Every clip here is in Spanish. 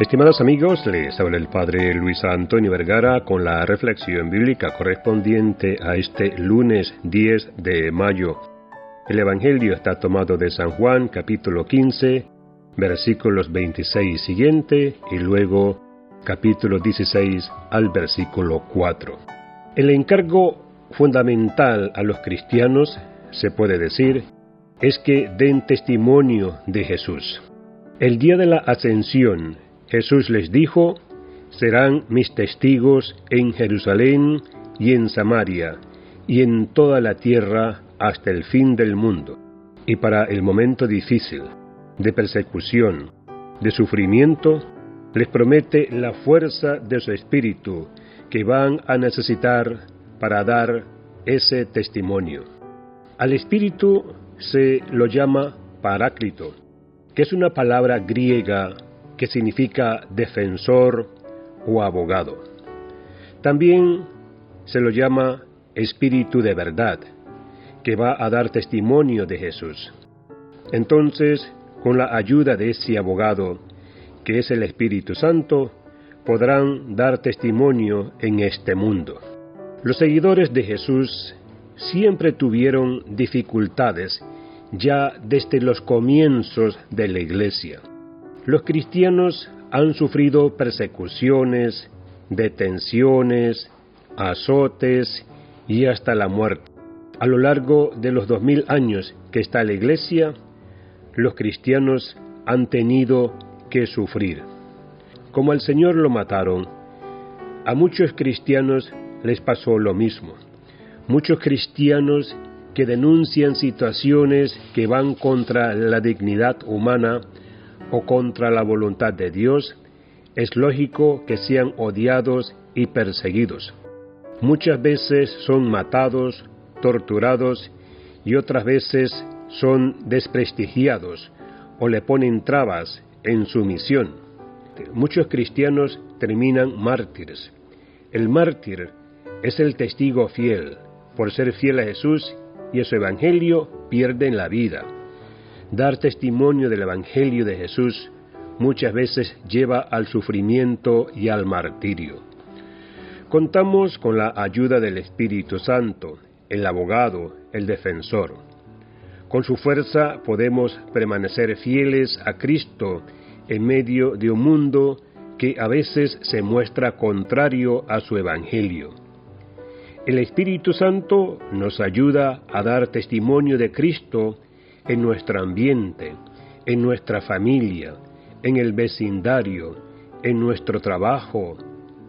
Estimados amigos, les habla el Padre Luis Antonio Vergara con la reflexión bíblica correspondiente a este lunes 10 de mayo. El Evangelio está tomado de San Juan capítulo 15, versículos 26 y siguiente, y luego capítulo 16 al versículo 4. El encargo fundamental a los cristianos, se puede decir, es que den testimonio de Jesús. El día de la ascensión, Jesús les dijo, serán mis testigos en Jerusalén y en Samaria y en toda la tierra hasta el fin del mundo. Y para el momento difícil, de persecución, de sufrimiento, les promete la fuerza de su espíritu que van a necesitar para dar ese testimonio. Al espíritu se lo llama paráclito, que es una palabra griega que significa defensor o abogado. También se lo llama Espíritu de verdad, que va a dar testimonio de Jesús. Entonces, con la ayuda de ese abogado, que es el Espíritu Santo, podrán dar testimonio en este mundo. Los seguidores de Jesús siempre tuvieron dificultades ya desde los comienzos de la Iglesia. Los cristianos han sufrido persecuciones, detenciones, azotes y hasta la muerte. A lo largo de los dos mil años que está la Iglesia, los cristianos han tenido que sufrir. Como al Señor lo mataron, a muchos cristianos les pasó lo mismo. Muchos cristianos que denuncian situaciones que van contra la dignidad humana o contra la voluntad de Dios, es lógico que sean odiados y perseguidos. Muchas veces son matados, torturados y otras veces son desprestigiados o le ponen trabas en su misión. Muchos cristianos terminan mártires. El mártir es el testigo fiel. Por ser fiel a Jesús y a su Evangelio pierden la vida. Dar testimonio del Evangelio de Jesús muchas veces lleva al sufrimiento y al martirio. Contamos con la ayuda del Espíritu Santo, el abogado, el defensor. Con su fuerza podemos permanecer fieles a Cristo en medio de un mundo que a veces se muestra contrario a su Evangelio. El Espíritu Santo nos ayuda a dar testimonio de Cristo en nuestro ambiente, en nuestra familia, en el vecindario, en nuestro trabajo,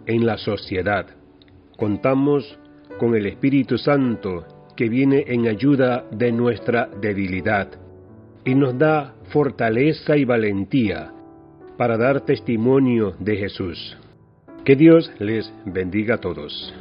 en la sociedad. Contamos con el Espíritu Santo que viene en ayuda de nuestra debilidad y nos da fortaleza y valentía para dar testimonio de Jesús. Que Dios les bendiga a todos.